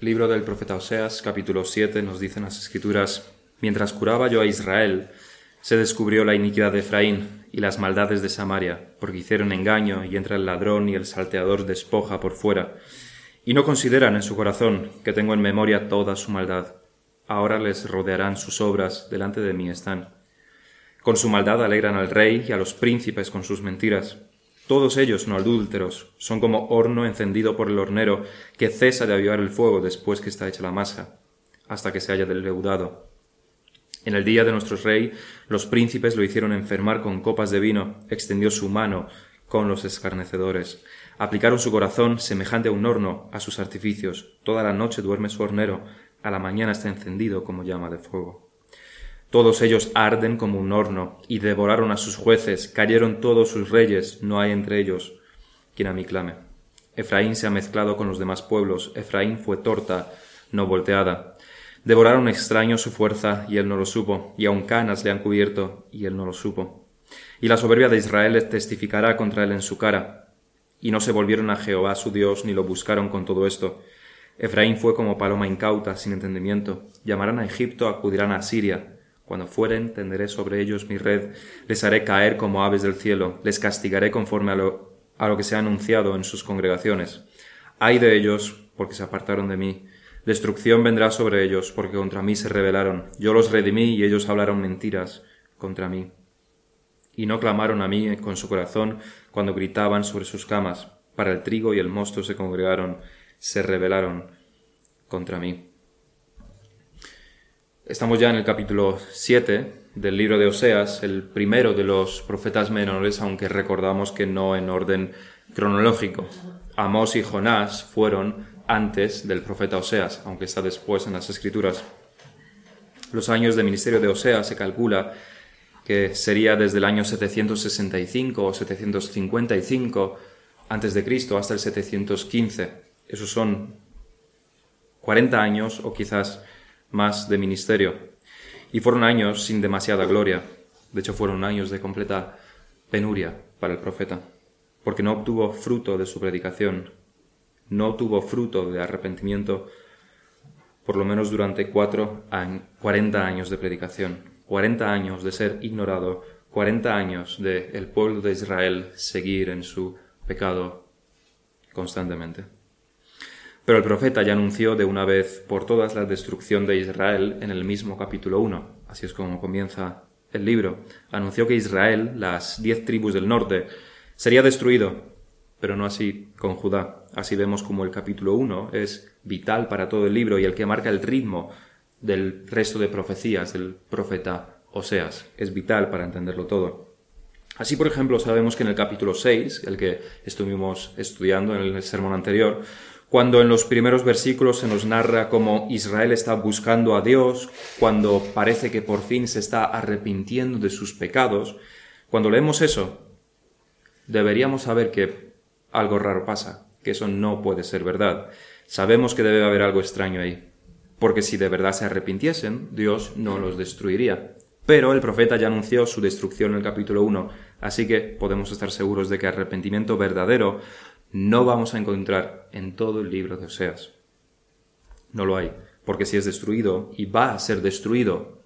Libro del profeta Oseas, capítulo 7, nos dicen las escrituras, Mientras curaba yo a Israel, se descubrió la iniquidad de Efraín y las maldades de Samaria, porque hicieron engaño y entra el ladrón y el salteador despoja por fuera, y no consideran en su corazón que tengo en memoria toda su maldad. Ahora les rodearán sus obras, delante de mí están. Con su maldad alegran al rey y a los príncipes con sus mentiras. Todos ellos, no adúlteros, son como horno encendido por el hornero, que cesa de avivar el fuego después que está hecha la masa, hasta que se haya deleudado. En el día de nuestro rey, los príncipes lo hicieron enfermar con copas de vino, extendió su mano con los escarnecedores. Aplicaron su corazón semejante a un horno a sus artificios. Toda la noche duerme su hornero, a la mañana está encendido como llama de fuego. Todos ellos arden como un horno, y devoraron a sus jueces, cayeron todos sus reyes, no hay entre ellos quien a mí clame. Efraín se ha mezclado con los demás pueblos, Efraín fue torta, no volteada. Devoraron extraños su fuerza, y él no lo supo, y aun canas le han cubierto, y él no lo supo. Y la soberbia de Israel testificará contra él en su cara. Y no se volvieron a Jehová su Dios, ni lo buscaron con todo esto. Efraín fue como paloma incauta, sin entendimiento. Llamarán a Egipto, acudirán a Siria cuando fueren, tenderé sobre ellos mi red, les haré caer como aves del cielo, les castigaré conforme a lo, a lo que se ha anunciado en sus congregaciones. Ay de ellos, porque se apartaron de mí. Destrucción vendrá sobre ellos, porque contra mí se rebelaron. Yo los redimí y ellos hablaron mentiras contra mí. Y no clamaron a mí con su corazón cuando gritaban sobre sus camas. Para el trigo y el mosto se congregaron, se rebelaron contra mí. Estamos ya en el capítulo 7 del libro de Oseas, el primero de los profetas menores, aunque recordamos que no en orden cronológico. Amós y Jonás fueron antes del profeta Oseas, aunque está después en las escrituras. Los años de ministerio de Oseas se calcula que sería desde el año 765 o 755 antes de Cristo hasta el 715. Esos son 40 años o quizás más de ministerio. Y fueron años sin demasiada gloria. De hecho, fueron años de completa penuria para el profeta, porque no obtuvo fruto de su predicación, no obtuvo fruto de arrepentimiento, por lo menos durante cuatro cuarenta años de predicación, cuarenta años de ser ignorado, cuarenta años de el pueblo de Israel seguir en su pecado constantemente. Pero el profeta ya anunció de una vez por todas la destrucción de Israel en el mismo capítulo 1. Así es como comienza el libro. Anunció que Israel, las diez tribus del norte, sería destruido, pero no así con Judá. Así vemos como el capítulo 1 es vital para todo el libro y el que marca el ritmo del resto de profecías del profeta Oseas. Es vital para entenderlo todo. Así, por ejemplo, sabemos que en el capítulo 6, el que estuvimos estudiando en el sermón anterior, cuando en los primeros versículos se nos narra cómo Israel está buscando a Dios, cuando parece que por fin se está arrepintiendo de sus pecados, cuando leemos eso, deberíamos saber que algo raro pasa, que eso no puede ser verdad. Sabemos que debe haber algo extraño ahí, porque si de verdad se arrepintiesen, Dios no los destruiría. Pero el profeta ya anunció su destrucción en el capítulo 1, así que podemos estar seguros de que arrepentimiento verdadero no vamos a encontrar en todo el libro de Oseas. No lo hay, porque si es destruido y va a ser destruido,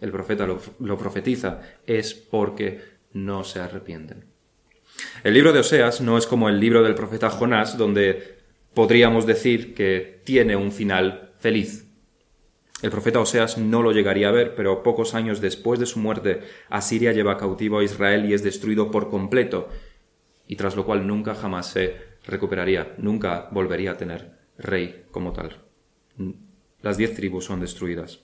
el profeta lo, profetiza, es porque no se arrepienten. El libro de Oseas no es como el libro del profeta Jonás, donde podríamos decir que tiene un final feliz. El profeta Oseas no lo llegaría a ver, pero pocos años después de su muerte, Asiria lleva cautivo a Israel y es destruido por completo, y tras lo cual nunca jamás se recuperaría, nunca volvería a tener rey como tal. Las diez tribus son destruidas.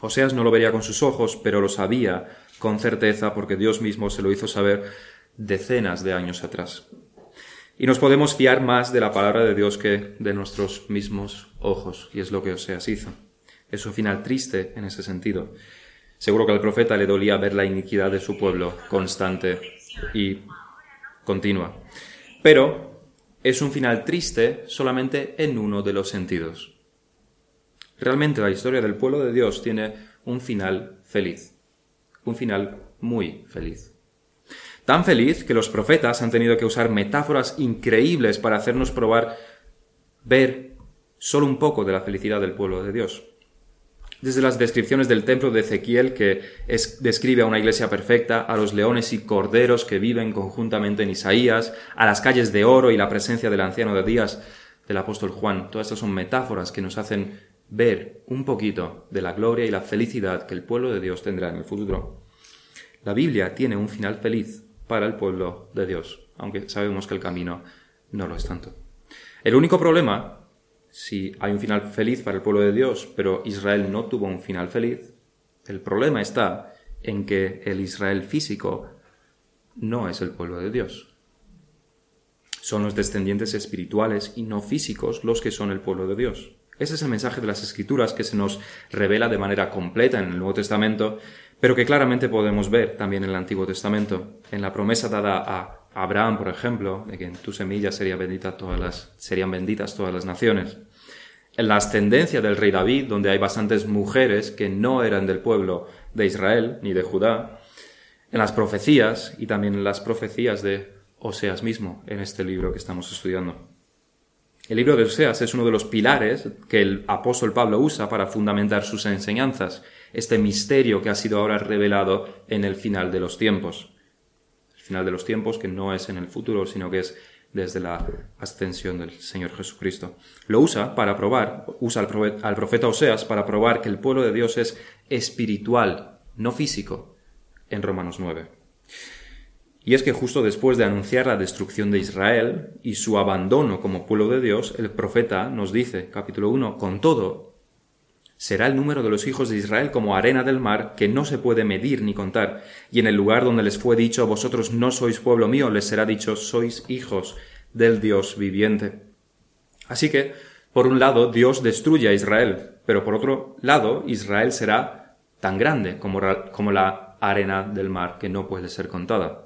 Oseas no lo vería con sus ojos, pero lo sabía con certeza porque Dios mismo se lo hizo saber decenas de años atrás. Y nos podemos fiar más de la palabra de Dios que de nuestros mismos ojos, y es lo que Oseas hizo. Es un final triste en ese sentido. Seguro que al profeta le dolía ver la iniquidad de su pueblo constante y continua. Pero es un final triste solamente en uno de los sentidos. Realmente la historia del pueblo de Dios tiene un final feliz, un final muy feliz. Tan feliz que los profetas han tenido que usar metáforas increíbles para hacernos probar, ver solo un poco de la felicidad del pueblo de Dios. Desde las descripciones del templo de Ezequiel, que describe a una iglesia perfecta, a los leones y corderos que viven conjuntamente en Isaías, a las calles de oro y la presencia del anciano de días del apóstol Juan. Todas estas son metáforas que nos hacen ver un poquito de la gloria y la felicidad que el pueblo de Dios tendrá en el futuro. La Biblia tiene un final feliz para el pueblo de Dios, aunque sabemos que el camino no lo es tanto. El único problema, si hay un final feliz para el pueblo de Dios, pero Israel no tuvo un final feliz, el problema está en que el Israel físico no es el pueblo de Dios. Son los descendientes espirituales y no físicos los que son el pueblo de Dios. Ese es el mensaje de las Escrituras que se nos revela de manera completa en el Nuevo Testamento, pero que claramente podemos ver también en el Antiguo Testamento. En la promesa dada a Abraham, por ejemplo, de que en tu semilla serían benditas todas las, serían benditas todas las naciones. En la ascendencia del rey David, donde hay bastantes mujeres que no eran del pueblo de Israel ni de Judá. En las profecías y también en las profecías de Oseas mismo en este libro que estamos estudiando. El libro de Oseas es uno de los pilares que el apóstol Pablo usa para fundamentar sus enseñanzas, este misterio que ha sido ahora revelado en el final de los tiempos. Final de los tiempos que no es en el futuro, sino que es desde la ascensión del Señor Jesucristo. Lo usa para probar, usa al profeta Oseas para probar que el pueblo de Dios es espiritual, no físico, en Romanos 9. Y es que justo después de anunciar la destrucción de Israel y su abandono como pueblo de Dios, el profeta nos dice, capítulo 1, con todo, será el número de los hijos de Israel como arena del mar que no se puede medir ni contar, y en el lugar donde les fue dicho, vosotros no sois pueblo mío, les será dicho, sois hijos del Dios viviente. Así que, por un lado, Dios destruye a Israel, pero por otro lado, Israel será tan grande como, la arena del mar que no puede ser contada.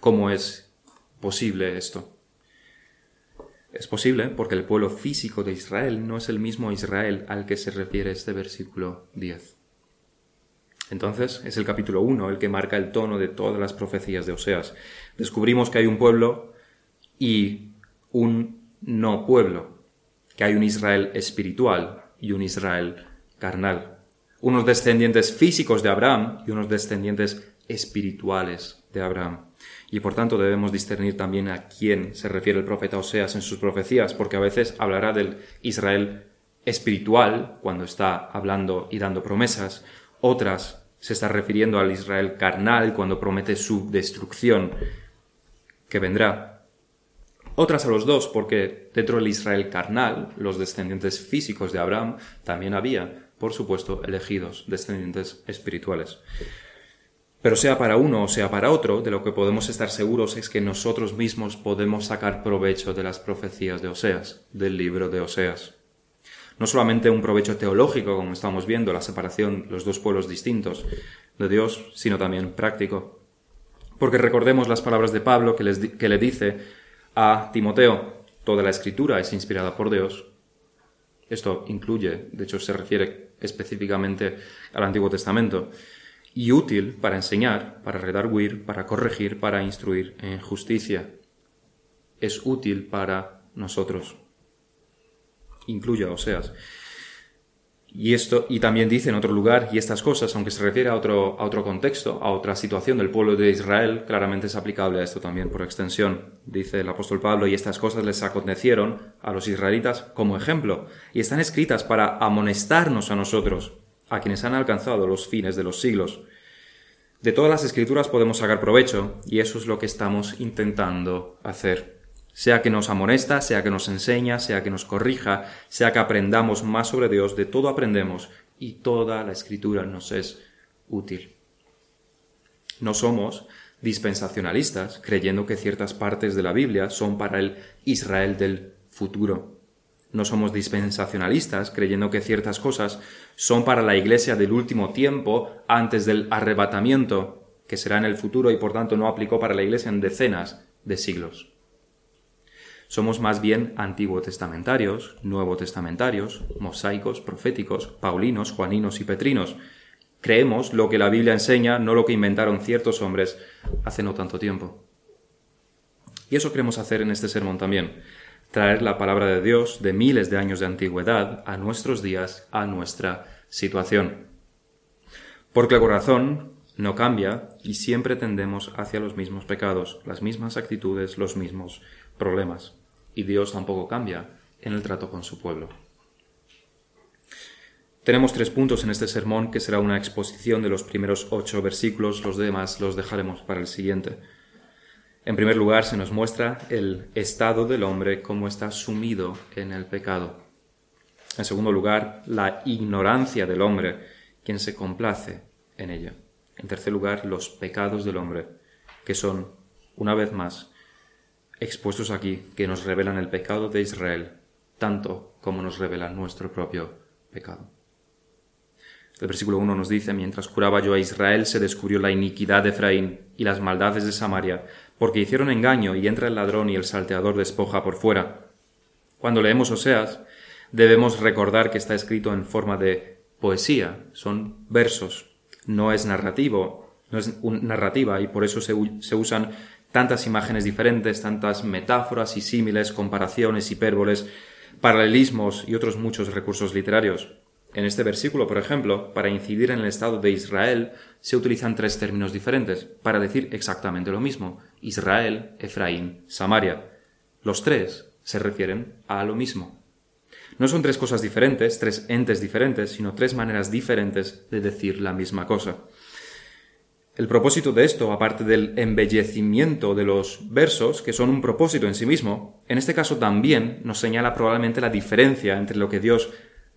¿Cómo es posible esto? Es posible porque el pueblo físico de Israel no es el mismo Israel al que se refiere este versículo 10. Entonces es el capítulo 1 el que marca el tono de todas las profecías de Oseas. Descubrimos que hay un pueblo y un no pueblo, que hay un Israel espiritual y un Israel carnal, unos descendientes físicos de Abraham y unos descendientes espirituales de Abraham. Y por tanto debemos discernir también a quién se refiere el profeta Oseas en sus profecías, porque a veces hablará del Israel espiritual cuando está hablando y dando promesas, otras se está refiriendo al Israel carnal cuando promete su destrucción que vendrá. Otras a los dos, porque dentro del Israel carnal, los descendientes físicos de Abraham, también había, por supuesto, elegidos descendientes espirituales. Pero sea para uno o sea para otro, de lo que podemos estar seguros es que nosotros mismos podemos sacar provecho de las profecías de Oseas, del libro de Oseas. No solamente un provecho teológico, como estamos viendo, la separación, los dos pueblos distintos de Dios, sino también práctico. Porque recordemos las palabras de Pablo que, que le dice a Timoteo, toda la escritura es inspirada por Dios. Esto incluye, de hecho se refiere específicamente al Antiguo Testamento y útil para enseñar, para redarguir, para corregir, para instruir en justicia. Es útil para nosotros. Incluye a Oseas. Y esto, y también dice en otro lugar, y estas cosas, aunque se refiere a otro, a otro contexto, a otra situación del pueblo de Israel, claramente es aplicable a esto también por extensión. Dice el apóstol Pablo, y estas cosas les acontecieron a los israelitas como ejemplo, y están escritas para amonestarnos a nosotros, a quienes han alcanzado los fines de los siglos. De todas las escrituras podemos sacar provecho y eso es lo que estamos intentando hacer. Sea que nos amonesta, sea que nos enseña, sea que nos corrija, sea que aprendamos más sobre Dios, de todo aprendemos y toda la escritura nos es útil. No somos dispensacionalistas creyendo que ciertas partes de la Biblia son para el Israel del futuro. No somos dispensacionalistas creyendo que ciertas cosas son para la iglesia del último tiempo antes del arrebatamiento, que será en el futuro y por tanto no aplicó para la iglesia en decenas de siglos. Somos más bien antiguo testamentarios, nuevo testamentarios, mosaicos, proféticos, paulinos, juaninos y petrinos. Creemos lo que la Biblia enseña, no lo que inventaron ciertos hombres hace no tanto tiempo. Y eso queremos hacer en este sermón también traer la palabra de Dios de miles de años de antigüedad a nuestros días, a nuestra situación. Porque el corazón no cambia y siempre tendemos hacia los mismos pecados, las mismas actitudes, los mismos problemas. Y Dios tampoco cambia en el trato con su pueblo. Tenemos tres puntos en este sermón que será una exposición de los primeros ocho versículos, los demás los dejaremos para el siguiente. En primer lugar, se nos muestra el estado del hombre como está sumido en el pecado. En segundo lugar, la ignorancia del hombre, quien se complace en ella. En tercer lugar, los pecados del hombre, que son, una vez más, expuestos aquí, que nos revelan el pecado de Israel, tanto como nos revelan nuestro propio pecado. El versículo 1 nos dice, mientras curaba yo a Israel, se descubrió la iniquidad de Efraín y las maldades de Samaria, porque hicieron engaño y entra el ladrón y el salteador despoja por fuera. Cuando leemos Oseas, debemos recordar que está escrito en forma de poesía, son versos, no es narrativo, no es narrativa y por eso se, se usan tantas imágenes diferentes, tantas metáforas y símiles, comparaciones, hipérboles, paralelismos y otros muchos recursos literarios. En este versículo, por ejemplo, para incidir en el estado de Israel, se utilizan tres términos diferentes para decir exactamente lo mismo. Israel, Efraín, Samaria. Los tres se refieren a lo mismo. No son tres cosas diferentes, tres entes diferentes, sino tres maneras diferentes de decir la misma cosa. El propósito de esto, aparte del embellecimiento de los versos, que son un propósito en sí mismo, en este caso también nos señala probablemente la diferencia entre lo que Dios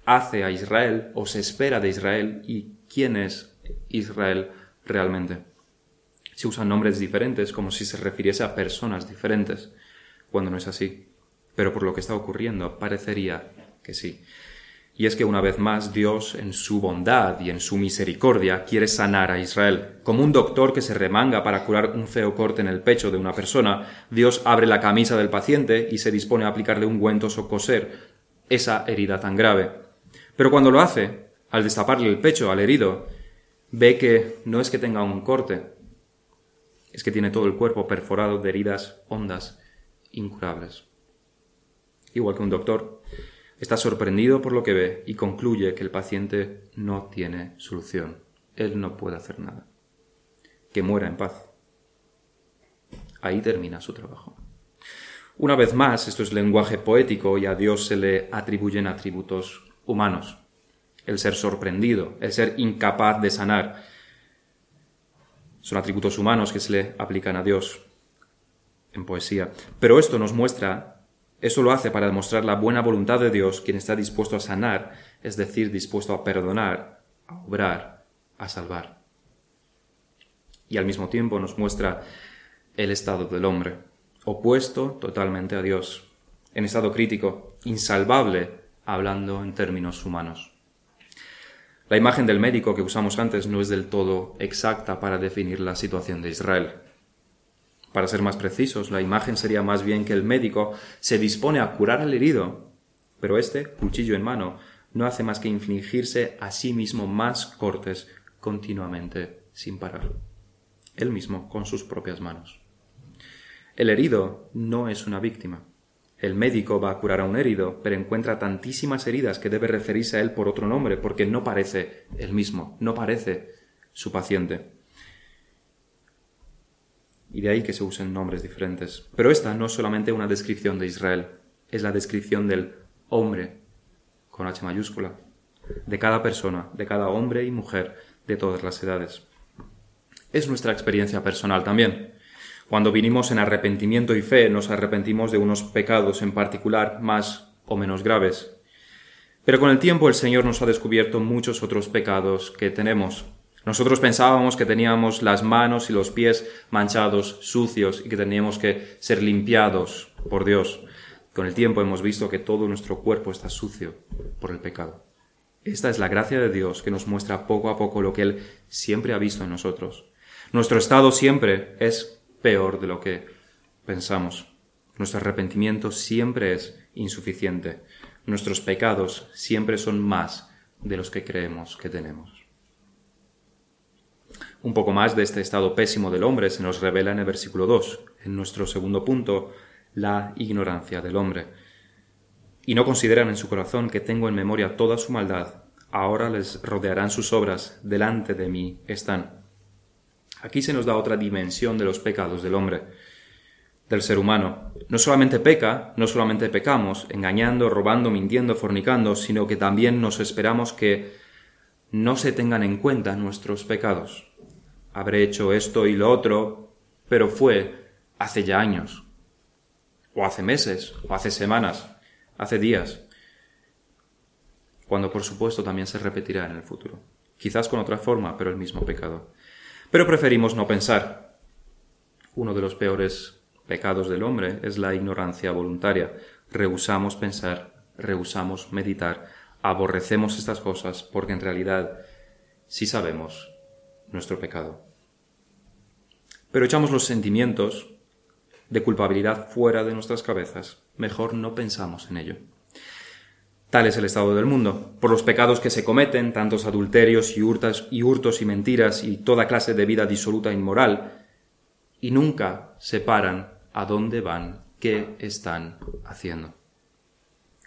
hace a Israel o se espera de Israel y quién es Israel realmente. Se usan nombres diferentes como si se refiriese a personas diferentes, cuando no es así. Pero por lo que está ocurriendo parecería que sí. Y es que una vez más Dios, en su bondad y en su misericordia, quiere sanar a Israel. Como un doctor que se remanga para curar un feo corte en el pecho de una persona, Dios abre la camisa del paciente y se dispone a aplicarle un ungüentos o coser esa herida tan grave. Pero cuando lo hace, al destaparle el pecho al herido, ve que no es que tenga un corte, es que tiene todo el cuerpo perforado de heridas hondas, incurables. Igual que un doctor, Está sorprendido por lo que ve y concluye que el paciente no tiene solución. Él no puede hacer nada. Que muera en paz. Ahí termina su trabajo. Una vez más, esto es lenguaje poético y a Dios se le atribuyen atributos humanos. El ser sorprendido, el ser incapaz de sanar. Son atributos humanos que se le aplican a Dios en poesía. Pero esto nos muestra eso lo hace para demostrar la buena voluntad de Dios, quien está dispuesto a sanar, es decir, dispuesto a perdonar, a obrar, a salvar. Y al mismo tiempo nos muestra el estado del hombre, opuesto totalmente a Dios, en estado crítico, insalvable, hablando en términos humanos. La imagen del médico que usamos antes no es del todo exacta para definir la situación de Israel. Para ser más precisos, la imagen sería más bien que el médico se dispone a curar al herido, pero este, cuchillo en mano, no hace más que infligirse a sí mismo más cortes continuamente sin parar. Él mismo con sus propias manos. El herido no es una víctima. El médico va a curar a un herido, pero encuentra tantísimas heridas que debe referirse a él por otro nombre, porque no parece el mismo, no parece su paciente y de ahí que se usen nombres diferentes. Pero esta no es solamente una descripción de Israel, es la descripción del hombre, con H mayúscula, de cada persona, de cada hombre y mujer de todas las edades. Es nuestra experiencia personal también. Cuando vinimos en arrepentimiento y fe, nos arrepentimos de unos pecados en particular más o menos graves. Pero con el tiempo el Señor nos ha descubierto muchos otros pecados que tenemos, nosotros pensábamos que teníamos las manos y los pies manchados, sucios y que teníamos que ser limpiados por Dios. Con el tiempo hemos visto que todo nuestro cuerpo está sucio por el pecado. Esta es la gracia de Dios que nos muestra poco a poco lo que Él siempre ha visto en nosotros. Nuestro estado siempre es peor de lo que pensamos. Nuestro arrepentimiento siempre es insuficiente. Nuestros pecados siempre son más de los que creemos que tenemos. Un poco más de este estado pésimo del hombre se nos revela en el versículo 2, en nuestro segundo punto, la ignorancia del hombre. y no consideran en su corazón que tengo en memoria toda su maldad, ahora les rodearán sus obras, delante de mí están. Aquí se nos da otra dimensión de los pecados del hombre, del ser humano. No solamente peca, no solamente pecamos, engañando, robando, mintiendo, fornicando, sino que también nos esperamos que no se tengan en cuenta nuestros pecados. Habré hecho esto y lo otro, pero fue hace ya años, o hace meses, o hace semanas, hace días, cuando por supuesto también se repetirá en el futuro, quizás con otra forma, pero el mismo pecado. Pero preferimos no pensar. Uno de los peores pecados del hombre es la ignorancia voluntaria. Rehusamos pensar, rehusamos meditar, aborrecemos estas cosas porque en realidad sí sabemos nuestro pecado. Pero echamos los sentimientos de culpabilidad fuera de nuestras cabezas. Mejor no pensamos en ello. Tal es el estado del mundo. Por los pecados que se cometen, tantos adulterios y hurtas y hurtos y mentiras y toda clase de vida disoluta e inmoral, y nunca se paran a dónde van, qué están haciendo.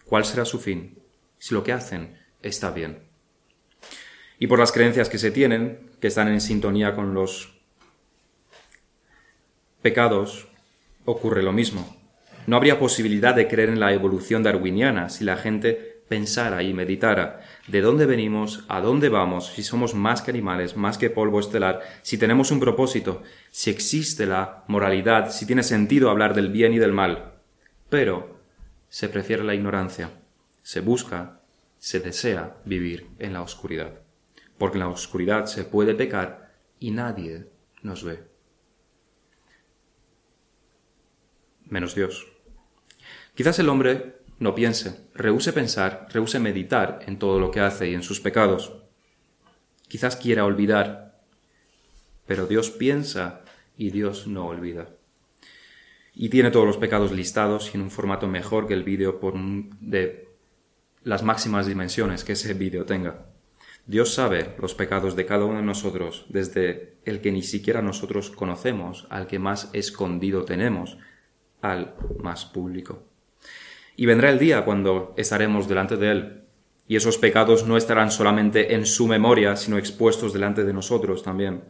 ¿Cuál será su fin? Si lo que hacen está bien. Y por las creencias que se tienen, que están en sintonía con los pecados, ocurre lo mismo. No habría posibilidad de creer en la evolución darwiniana si la gente pensara y meditara de dónde venimos, a dónde vamos, si somos más que animales, más que polvo estelar, si tenemos un propósito, si existe la moralidad, si tiene sentido hablar del bien y del mal. Pero se prefiere la ignorancia, se busca, se desea vivir en la oscuridad, porque en la oscuridad se puede pecar y nadie nos ve. Menos Dios. Quizás el hombre no piense, rehúse pensar, rehúse meditar en todo lo que hace y en sus pecados. Quizás quiera olvidar, pero Dios piensa y Dios no olvida. Y tiene todos los pecados listados y en un formato mejor que el vídeo de las máximas dimensiones que ese vídeo tenga. Dios sabe los pecados de cada uno de nosotros, desde el que ni siquiera nosotros conocemos, al que más escondido tenemos, al más público. Y vendrá el día cuando estaremos delante de Él, y esos pecados no estarán solamente en su memoria, sino expuestos delante de nosotros también.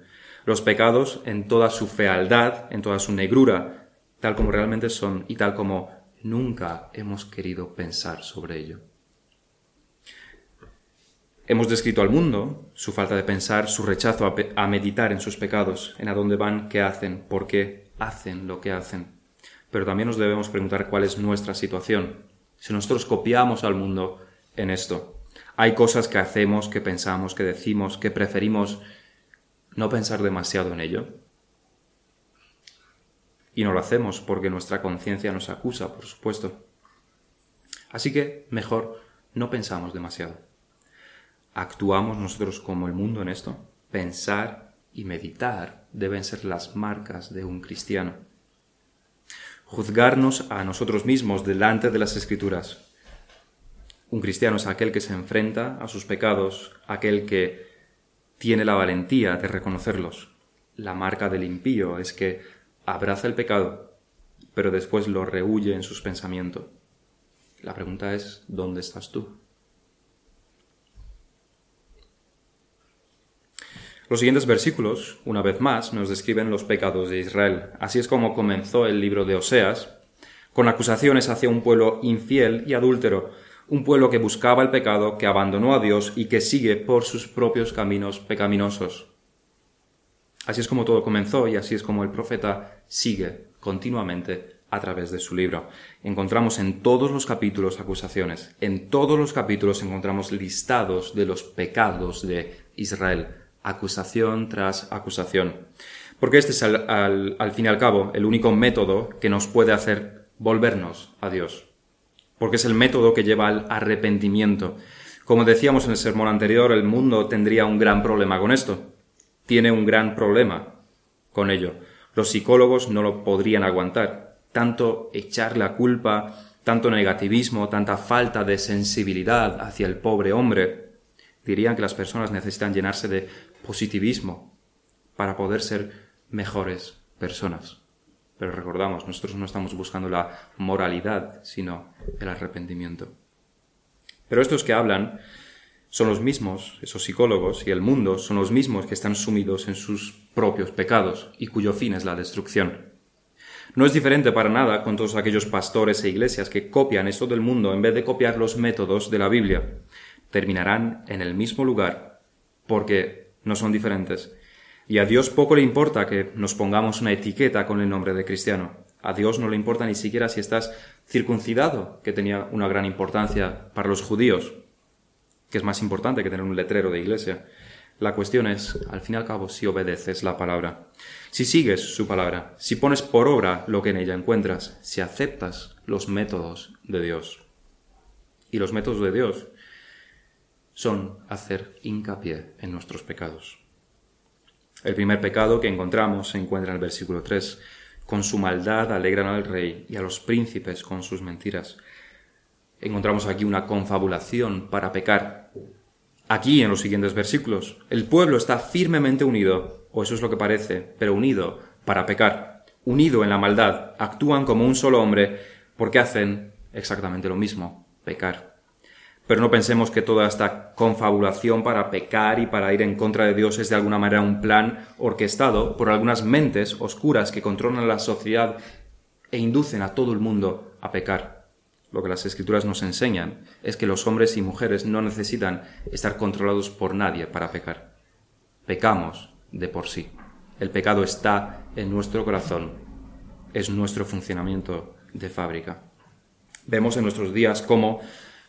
Los pecados en toda su fealdad, en toda su negrura, tal como realmente son y tal como nunca hemos querido pensar sobre ello. Hemos descrito al mundo su falta de pensar, su rechazo a, meditar en sus pecados, en a dónde van, qué hacen, por qué hacen lo que hacen pero también nos debemos preguntar cuál es nuestra situación. Si nosotros copiamos al mundo en esto, hay cosas que hacemos, que pensamos, que decimos, que preferimos no pensar demasiado en ello. Y no lo hacemos porque nuestra conciencia nos acusa, por supuesto. Así que mejor no pensamos demasiado. Actuamos nosotros como el mundo en esto. Pensar y meditar deben ser las marcas de un cristiano juzgarnos a nosotros mismos delante de las escrituras. Un cristiano es aquel que se enfrenta a sus pecados, aquel que tiene la valentía de reconocerlos. La marca del impío es que abraza el pecado, pero después lo rehuye en sus pensamientos. La pregunta es, ¿dónde estás tú? Los siguientes versículos, una vez más, nos describen los pecados de Israel. Así es como comenzó el libro de Oseas, con acusaciones hacia un pueblo infiel y adúltero, un pueblo que buscaba el pecado, que abandonó a Dios y que sigue por sus propios caminos pecaminosos. Así es como todo comenzó y así es como el profeta sigue continuamente a través de su libro. Encontramos en todos los capítulos acusaciones, en todos los capítulos encontramos listados de los pecados de Israel acusación tras acusación. Porque este es al, fin y al cabo el único método que nos puede hacer volvernos a Dios. Porque es el método que lleva al arrepentimiento. Como decíamos en el sermón anterior, el mundo tendría un gran problema con esto. Tiene un gran problema con ello. Los psicólogos no lo podrían aguantar. Tanto echar la culpa, tanto negativismo, tanta falta de sensibilidad hacia el pobre hombre. Dirían que las personas necesitan llenarse de positivismo para poder ser mejores personas. Pero recordamos, nosotros no estamos buscando la moralidad, sino el arrepentimiento. Pero estos que hablan son los mismos, esos psicólogos y el mundo son los mismos que están sumidos en sus propios pecados y cuyo fin es la destrucción. No es diferente para nada con todos aquellos pastores e iglesias que copian esto del mundo en vez de copiar los métodos de la Biblia. Terminarán en el mismo lugar porque no son diferentes. Y a Dios poco le importa que nos pongamos una etiqueta con el nombre de cristiano. A Dios no le importa ni siquiera si estás circuncidado, que tenía una gran importancia para los judíos que es más importante que tener un letrero de iglesia. La cuestión es, al fin y al cabo, si obedeces la palabra, si sigues su palabra, si pones por obra lo que en ella encuentras, si aceptas los métodos de Dios. Y los métodos de Dios son hacer hincapié en nuestros pecados. El primer pecado que encontramos se encuentra en el versículo 3. Con su maldad alegran al rey y a los príncipes con sus mentiras encontramos aquí una confabulación para pecar. Aquí, en los siguientes versículos, el pueblo está firmemente unido, o eso es lo que parece, pero unido para pecar. Unido en la maldad, actúan como un solo hombre porque hacen exactamente lo mismo, pecar. Pero no pensemos que toda esta confabulación para pecar y para ir en contra de Dios es de alguna manera un plan orquestado por algunas mentes oscuras que controlan la sociedad e inducen a todo el mundo a pecar. Lo que las escrituras nos enseñan es que los hombres y mujeres no necesitan estar controlados por nadie para pecar. Pecamos de por sí. El pecado está en nuestro corazón. Es nuestro funcionamiento de fábrica. Vemos en nuestros días cómo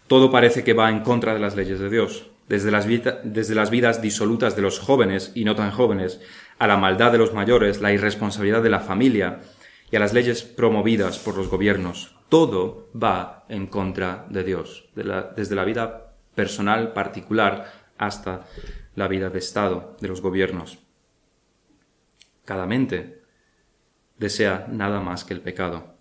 todo parece que va en contra de las leyes de Dios, desde las, desde las vidas disolutas de los jóvenes y no tan jóvenes, a la maldad de los mayores, la irresponsabilidad de la familia y a las leyes promovidas por los gobiernos, todo va en contra de Dios, desde la vida personal particular hasta la vida de Estado, de los gobiernos. Cada mente desea nada más que el pecado.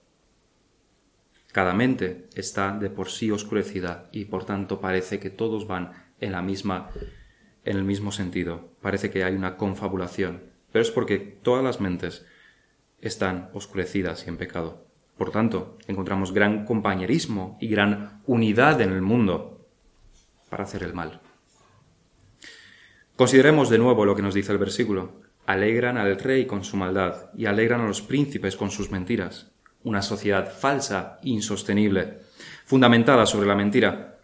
Cada mente está de por sí oscurecida y por tanto parece que todos van en la misma en el mismo sentido. Parece que hay una confabulación, pero es porque todas las mentes están oscurecidas y en pecado. Por tanto, encontramos gran compañerismo y gran unidad en el mundo para hacer el mal. Consideremos de nuevo lo que nos dice el versículo. Alegran al rey con su maldad y alegran a los príncipes con sus mentiras. Una sociedad falsa, insostenible, fundamentada sobre la mentira.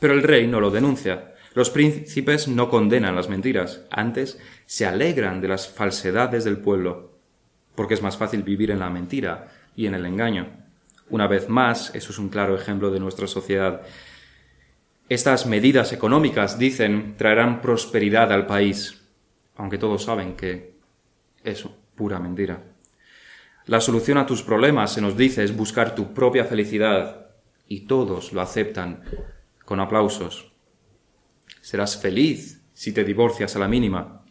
Pero el rey no lo denuncia. Los príncipes no condenan las mentiras, antes se alegran de las falsedades del pueblo, porque es más fácil vivir en la mentira y en el engaño. Una vez más, eso es un claro ejemplo de nuestra sociedad. Estas medidas económicas, dicen, traerán prosperidad al país, aunque todos saben que es pura mentira. La solución a tus problemas, se nos dice, es buscar tu propia felicidad, y todos lo aceptan con aplausos. Serás feliz si te divorcias a la mínima.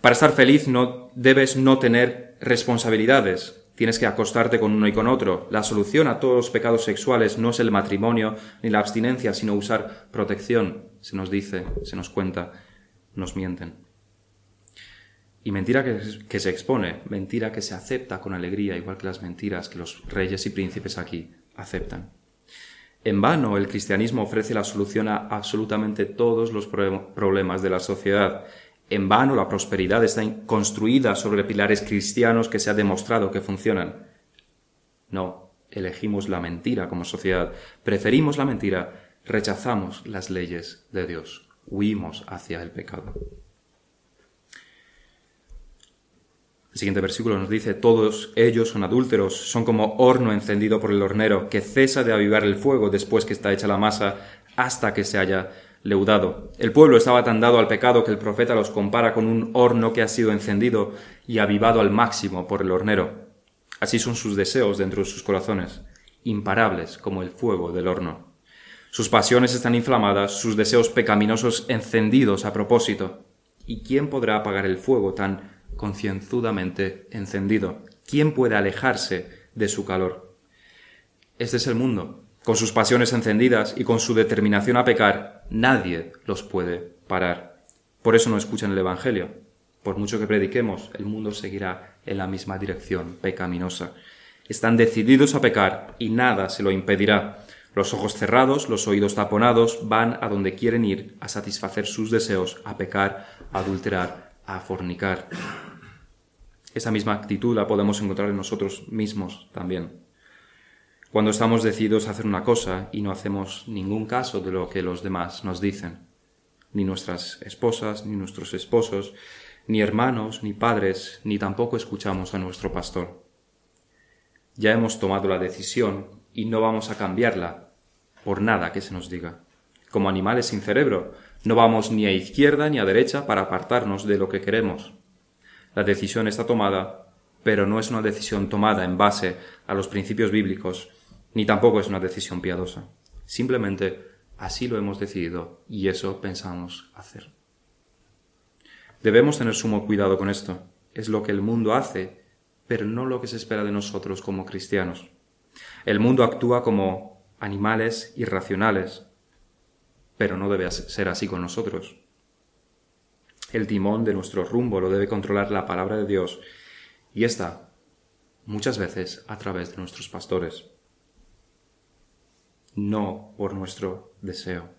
Para estar feliz no debes no tener responsabilidades, tienes que acostarte con uno y con otro. La solución a todos los pecados sexuales no es el matrimonio ni la abstinencia, sino usar protección. Se nos dice, se nos cuenta, nos mienten. Y mentira que, se expone, mentira que se acepta con alegría, igual que las mentiras que los reyes y príncipes aquí aceptan. En vano el cristianismo ofrece la solución a absolutamente todos los problemas de la sociedad en vano la prosperidad está construida sobre pilares cristianos que se ha demostrado que funcionan. No, elegimos la mentira como sociedad, preferimos la mentira, rechazamos las leyes de Dios, huimos hacia el pecado. El siguiente versículo nos dice, todos ellos son adúlteros, son como horno encendido por el hornero, que cesa de avivar el fuego después que está hecha la masa, hasta que se haya leudado. El pueblo estaba tan dado al pecado que el profeta los compara con un horno que ha sido encendido y avivado al máximo por el hornero. Así son sus deseos dentro de sus corazones, imparables como el fuego del horno. Sus pasiones están inflamadas, sus deseos pecaminosos encendidos a propósito. ¿Y quién podrá apagar el fuego tan concienzudamente encendido? ¿Quién puede alejarse de su calor? Este es el mundo, con sus pasiones encendidas y con su determinación a pecar, nadie los puede parar. Por eso no escuchan el Evangelio. Por mucho que prediquemos, el mundo seguirá en la misma dirección pecaminosa. Están decididos a pecar y nada se lo impedirá. Los ojos cerrados, los oídos taponados, van a donde quieren ir a satisfacer sus deseos, a pecar, a adulterar, a fornicar. Esa misma actitud la podemos encontrar en nosotros mismos también. Cuando estamos decididos a hacer una cosa y no hacemos ningún caso de lo que los demás nos dicen, ni nuestras esposas, ni nuestros esposos, ni hermanos, ni padres, ni tampoco escuchamos a nuestro pastor. Ya hemos tomado la decisión y no vamos a cambiarla por nada que se nos diga. Como animales sin cerebro, no vamos ni a izquierda ni a derecha para apartarnos de lo que queremos. La decisión está tomada, pero no es una decisión tomada en base a los principios bíblicos, ni tampoco es una decisión piadosa. Simplemente así lo hemos decidido y eso pensamos hacer. Debemos tener sumo cuidado con esto. Es lo que el mundo hace, pero no lo que se espera de nosotros como cristianos. El mundo actúa como animales irracionales, pero no debe ser así con nosotros. El timón de nuestro rumbo lo debe controlar la palabra de Dios y esta muchas veces a través de nuestros pastores, no por nuestro deseo.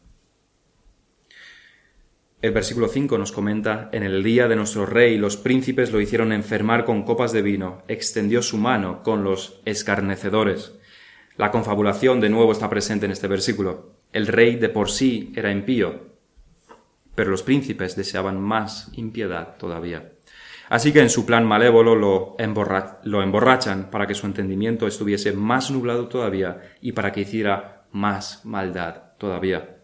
El versículo 5 nos comenta, en el día de nuestro rey los príncipes lo hicieron enfermar con copas de vino, extendió su mano con los escarnecedores. La confabulación de nuevo está presente en este versículo. El rey de por sí era impío, pero los príncipes deseaban más impiedad todavía. Así que en su plan malévolo lo, emborrachan para que su entendimiento estuviese más nublado todavía y para que hiciera más maldad todavía.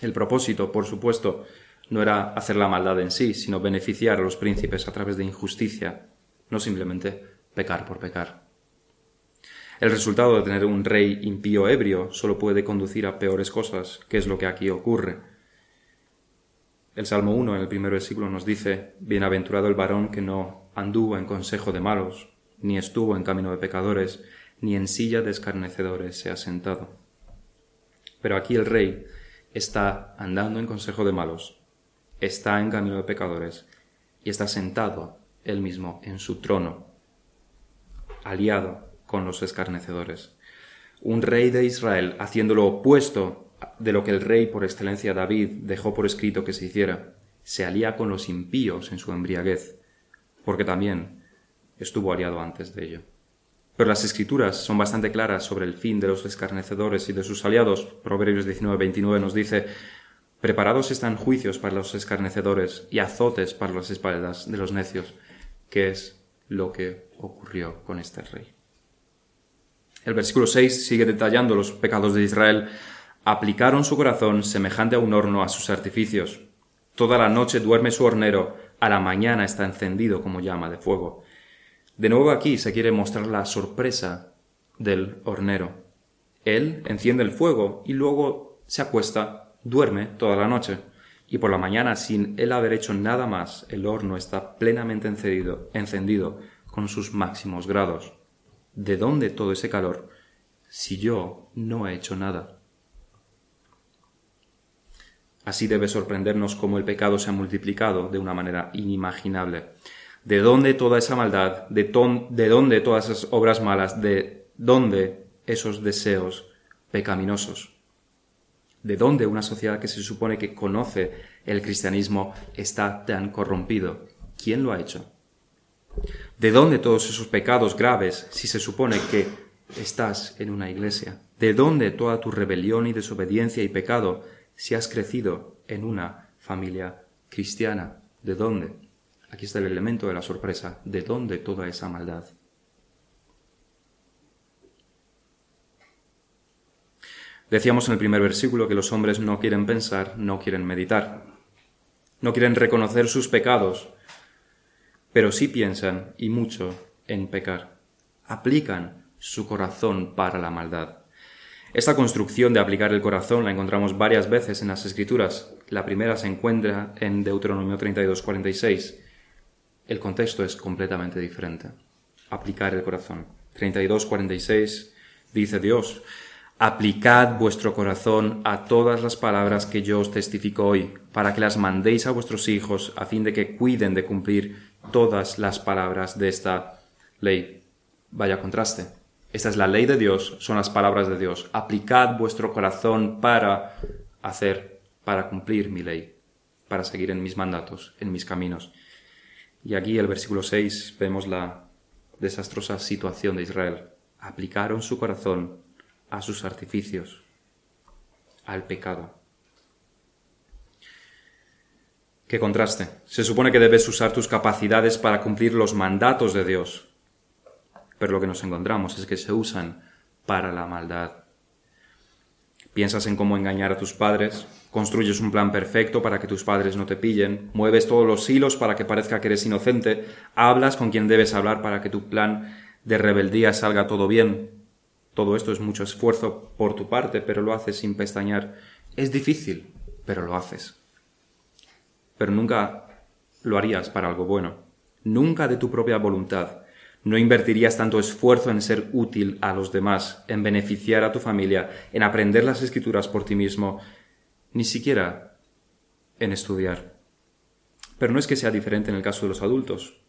El propósito, por supuesto, no era hacer la maldad en sí, sino beneficiar a los príncipes a través de injusticia, no simplemente pecar por pecar. El resultado de tener un rey impío ebrio solo puede conducir a peores cosas, que es lo que aquí ocurre. El Salmo 1 en el primer versículo nos dice, Bienaventurado el varón que no anduvo en consejo de malos, ni estuvo en camino de pecadores, ni en silla de escarnecedores se ha sentado. Pero aquí el rey está andando en consejo de malos, está en camino de pecadores, y está sentado él mismo en su trono, aliado con los escarnecedores. Un rey de Israel haciendo lo opuesto de lo que el rey por excelencia David dejó por escrito que se hiciera, se alía con los impíos en su embriaguez, porque también estuvo aliado antes de ello. Pero las escrituras son bastante claras sobre el fin de los escarnecedores y de sus aliados. Proverbios 19-29 nos dice, Preparados están juicios para los escarnecedores y azotes para las espaldas de los necios, que es lo que ocurrió con este rey. El versículo 6 sigue detallando los pecados de Israel. Aplicaron su corazón semejante a un horno a sus artificios. Toda la noche duerme su hornero, a la mañana está encendido como llama de fuego. De nuevo aquí se quiere mostrar la sorpresa del hornero. Él enciende el fuego y luego se acuesta, duerme toda la noche. Y por la mañana, sin él haber hecho nada más, el horno está plenamente encendido, encendido con sus máximos grados. ¿De dónde todo ese calor si yo no he hecho nada? Así debe sorprendernos cómo el pecado se ha multiplicado de una manera inimaginable. ¿De dónde toda esa maldad? ¿De, de dónde todas esas obras malas? ¿De dónde esos deseos pecaminosos? ¿De dónde una sociedad que se supone que conoce el cristianismo está tan corrompido? ¿Quién lo ha hecho? ¿De dónde todos esos pecados graves si se supone que estás en una iglesia? ¿De dónde toda tu rebelión y desobediencia y pecado si has crecido en una familia cristiana? ¿De dónde? Aquí está el elemento de la sorpresa. ¿De dónde toda esa maldad? Decíamos en el primer versículo que los hombres no quieren pensar, no quieren meditar, no quieren reconocer sus pecados, pero sí piensan, y mucho, en pecar. Aplican su corazón para la maldad. Esta construcción de aplicar el corazón la encontramos varias veces en las Escrituras. La primera se encuentra en Deuteronomio 32-46. El contexto es completamente diferente. Aplicar el corazón. 32-46 dice Dios, Aplicad vuestro corazón a todas las palabras que yo os testifico hoy, para que las mandéis a vuestros hijos, a fin de que cuiden de cumplir todas las palabras de esta ley. Vaya contraste. Esta es la ley de Dios, son las palabras de Dios. Aplicad vuestro corazón para hacer, para cumplir mi ley, para seguir en mis mandatos, en mis caminos. Y aquí el versículo 6 vemos la desastrosa situación de Israel. Aplicaron su corazón a sus artificios, al pecado. Qué contraste. Se supone que debes usar tus capacidades para cumplir los mandatos de Dios, pero lo que nos encontramos es que se usan para la maldad. Piensas en cómo engañar a tus padres, construyes un plan perfecto para que tus padres no te pillen, mueves todos los hilos para que parezca que eres inocente, hablas con quien debes hablar para que tu plan de rebeldía salga todo bien. Todo esto es mucho esfuerzo por tu parte, pero lo haces sin pestañear. Es difícil, pero lo haces. Pero nunca lo harías para algo bueno. Nunca de tu propia voluntad. No invertirías tanto esfuerzo en ser útil a los demás, en beneficiar a tu familia, en aprender las escrituras por ti mismo, ni siquiera en estudiar. Pero no es que sea diferente en el caso de los adultos.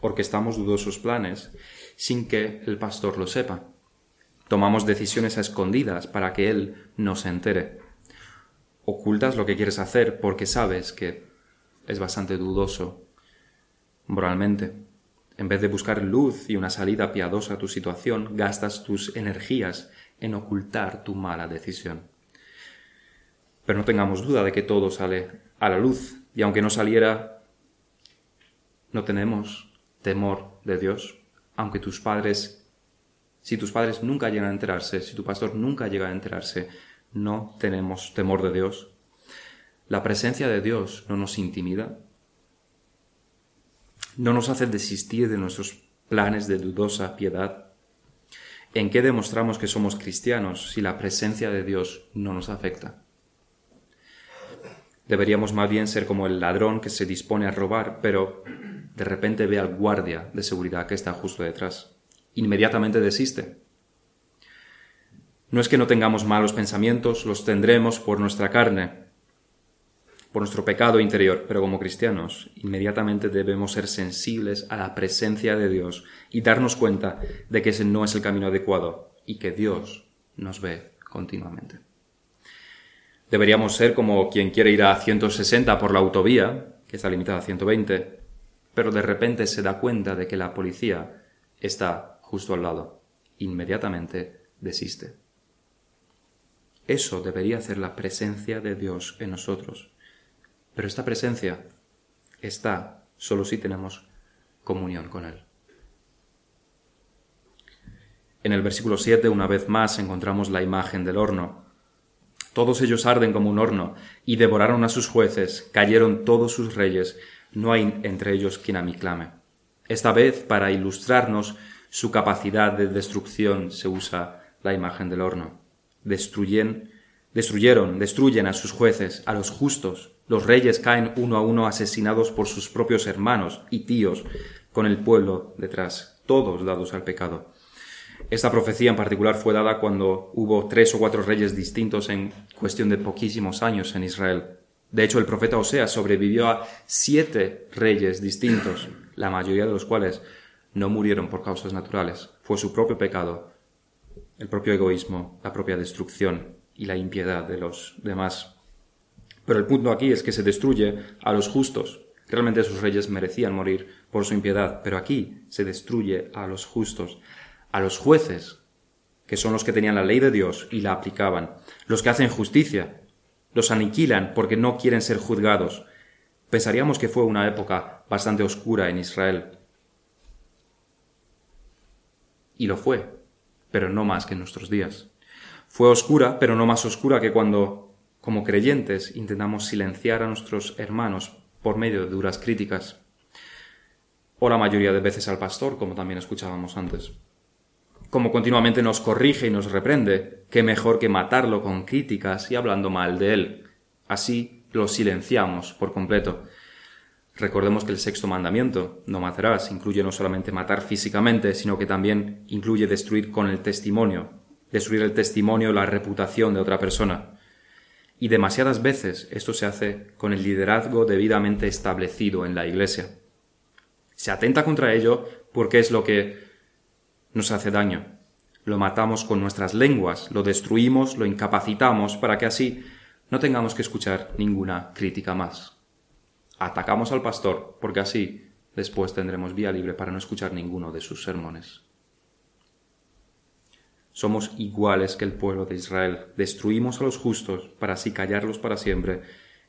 Orquestamos dudosos planes sin que el pastor lo sepa. Tomamos decisiones a escondidas para que él no se entere. Ocultas lo que quieres hacer porque sabes que es bastante dudoso moralmente. En vez de buscar luz y una salida piadosa a tu situación, gastas tus energías en ocultar tu mala decisión. Pero no tengamos duda de que todo sale a la luz, y aunque no saliera, no tenemos temor de Dios, aunque tus padres, si tus padres nunca llegan a enterarse, si tu pastor nunca llega a enterarse, no tenemos temor de Dios. La presencia de Dios no nos intimida, no nos hace desistir de nuestros planes de dudosa piedad. ¿En qué demostramos que somos cristianos si la presencia de Dios no nos afecta? Deberíamos más bien ser como el ladrón que se dispone a robar, pero de repente ve al guardia de seguridad que está justo detrás. Inmediatamente desiste. No es que no tengamos malos pensamientos, los tendremos por nuestra carne, por nuestro pecado interior, pero como cristianos inmediatamente debemos ser sensibles a la presencia de Dios y darnos cuenta de que ese no es el camino adecuado y que Dios nos ve continuamente. Deberíamos ser como quien quiere ir a 160 por la autovía, que está limitada a 120, pero de repente se da cuenta de que la policía está justo al lado. Inmediatamente desiste. Eso debería ser la presencia de Dios en nosotros. Pero esta presencia está solo si tenemos comunión con Él. En el versículo 7, una vez más, encontramos la imagen del horno. Todos ellos arden como un horno, y devoraron a sus jueces, cayeron todos sus reyes, no hay entre ellos quien a mí clame. Esta vez, para ilustrarnos su capacidad de destrucción, se usa la imagen del horno. Destruyen, destruyeron, destruyen a sus jueces, a los justos. Los reyes caen uno a uno asesinados por sus propios hermanos y tíos, con el pueblo detrás, todos dados al pecado. Esta profecía en particular fue dada cuando hubo tres o cuatro reyes distintos en cuestión de poquísimos años en Israel. De hecho, el profeta Oseas sobrevivió a siete reyes distintos, la mayoría de los cuales no murieron por causas naturales. Fue su propio pecado, el propio egoísmo, la propia destrucción y la impiedad de los demás. Pero el punto aquí es que se destruye a los justos. Realmente sus reyes merecían morir por su impiedad, pero aquí se destruye a los justos a los jueces, que son los que tenían la ley de Dios y la aplicaban, los que hacen justicia, los aniquilan porque no quieren ser juzgados. Pensaríamos que fue una época bastante oscura en Israel. Y lo fue, pero no más que en nuestros días. Fue oscura, pero no más oscura que cuando, como creyentes, intentamos silenciar a nuestros hermanos por medio de duras críticas, o la mayoría de veces al pastor, como también escuchábamos antes como continuamente nos corrige y nos reprende, qué mejor que matarlo con críticas y hablando mal de él. Así lo silenciamos por completo. Recordemos que el sexto mandamiento, no matarás, incluye no solamente matar físicamente, sino que también incluye destruir con el testimonio, destruir el testimonio, la reputación de otra persona. Y demasiadas veces esto se hace con el liderazgo debidamente establecido en la Iglesia. Se atenta contra ello porque es lo que nos hace daño. lo matamos con nuestras lenguas, lo destruimos, lo incapacitamos para que así no tengamos que escuchar ninguna crítica más. Atacamos al pastor porque así después tendremos vía libre para no escuchar ninguno de sus sermones. Somos iguales que el pueblo de Israel. Destruimos a los justos para así callarlos para siempre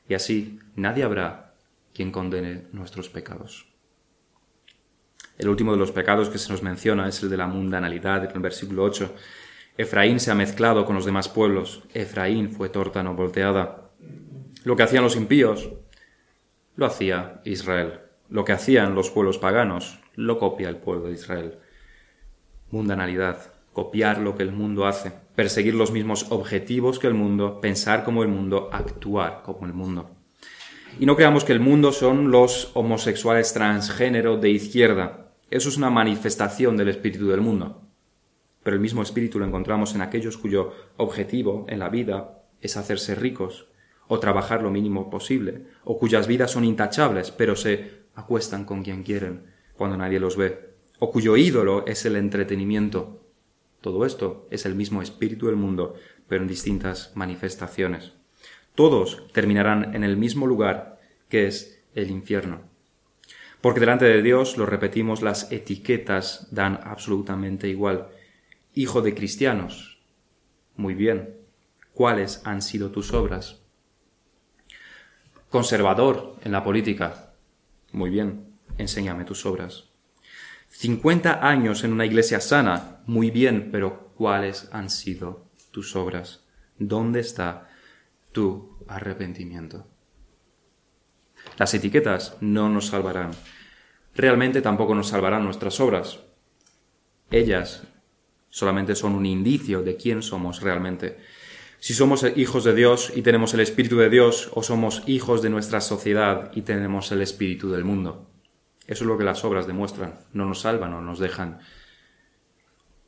y así nadie habrá quien condene nuestros pecados. El último de los pecados que se nos menciona es el de la mundanalidad, en el versículo 8. Efraín se ha mezclado con los demás pueblos. Efraín fue tórtano volteada. Lo que hacían los impíos, lo hacía Israel. Lo que hacían los pueblos paganos, lo copia el pueblo de Israel. Mundanalidad, copiar lo que el mundo hace, perseguir los mismos objetivos que el mundo, pensar como el mundo, actuar como el mundo. Y no creamos que el mundo son los homosexuales transgénero de izquierda. Eso es una manifestación del espíritu del mundo. Pero el mismo espíritu lo encontramos en aquellos cuyo objetivo en la vida es hacerse ricos, o trabajar lo mínimo posible, o cuyas vidas son intachables, pero se acuestan con quien quieren cuando nadie los ve, o cuyo ídolo es el entretenimiento, todo esto es el mismo espíritu del mundo, pero en distintas manifestaciones. Todos terminarán en el mismo lugar, que es el infierno. Porque delante de Dios, lo repetimos, las etiquetas dan absolutamente igual. Hijo de cristianos. Muy bien. ¿Cuáles han sido tus obras? Conservador en la política. Muy bien. Enséñame tus obras. 50 años en una iglesia sana, muy bien, pero ¿cuáles han sido tus obras? ¿Dónde está tu arrepentimiento? Las etiquetas no nos salvarán. Realmente tampoco nos salvarán nuestras obras. Ellas solamente son un indicio de quién somos realmente. Si somos hijos de Dios y tenemos el Espíritu de Dios, o somos hijos de nuestra sociedad y tenemos el Espíritu del mundo. Eso es lo que las obras demuestran. No nos salvan o nos dejan.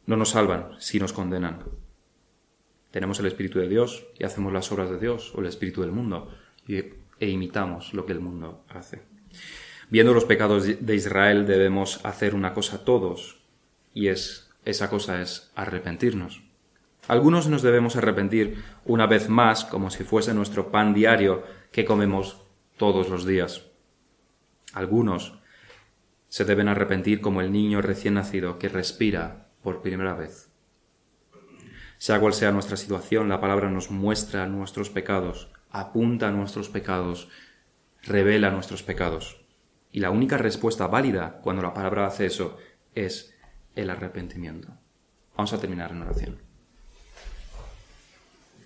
No nos salvan si nos condenan. Tenemos el Espíritu de Dios y hacemos las obras de Dios o el Espíritu del mundo e imitamos lo que el mundo hace. Viendo los pecados de Israel debemos hacer una cosa todos y es esa cosa es arrepentirnos. Algunos nos debemos arrepentir una vez más como si fuese nuestro pan diario que comemos todos los días. Algunos se deben arrepentir como el niño recién nacido que respira por primera vez. Sea cual sea nuestra situación, la palabra nos muestra nuestros pecados, apunta nuestros pecados, revela nuestros pecados. Y la única respuesta válida cuando la palabra hace eso es el arrepentimiento. Vamos a terminar en oración.